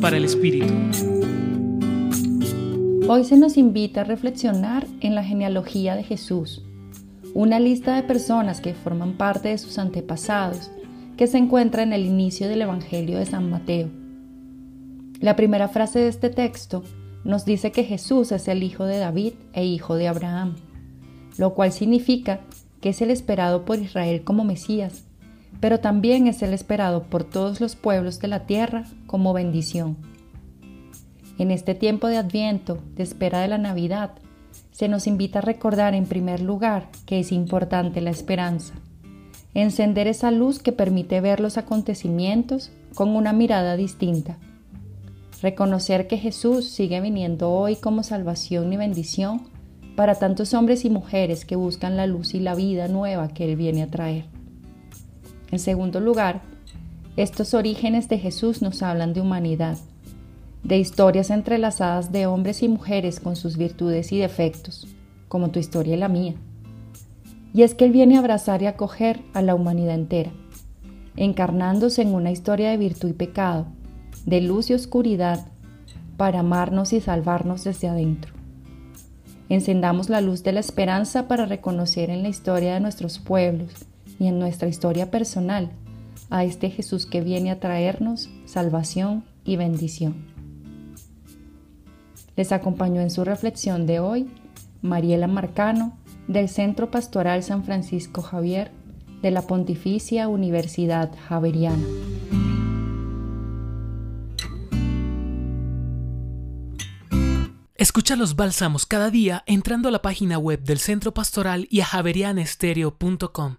Para el Espíritu. Hoy se nos invita a reflexionar en la genealogía de Jesús, una lista de personas que forman parte de sus antepasados, que se encuentra en el inicio del Evangelio de San Mateo. La primera frase de este texto nos dice que Jesús es el hijo de David e hijo de Abraham, lo cual significa que es el esperado por Israel como Mesías, pero también es el esperado por todos los pueblos de la tierra como bendición. En este tiempo de Adviento, de espera de la Navidad, se nos invita a recordar en primer lugar que es importante la esperanza, encender esa luz que permite ver los acontecimientos con una mirada distinta, reconocer que Jesús sigue viniendo hoy como salvación y bendición para tantos hombres y mujeres que buscan la luz y la vida nueva que Él viene a traer. En segundo lugar, estos orígenes de Jesús nos hablan de humanidad, de historias entrelazadas de hombres y mujeres con sus virtudes y defectos, como tu historia y la mía. Y es que Él viene a abrazar y acoger a la humanidad entera, encarnándose en una historia de virtud y pecado, de luz y oscuridad, para amarnos y salvarnos desde adentro. Encendamos la luz de la esperanza para reconocer en la historia de nuestros pueblos y en nuestra historia personal a este Jesús que viene a traernos salvación y bendición. Les acompañó en su reflexión de hoy Mariela Marcano del Centro Pastoral San Francisco Javier de la Pontificia Universidad Javeriana. Escucha los bálsamos cada día entrando a la página web del Centro Pastoral y a javerianestereo.com.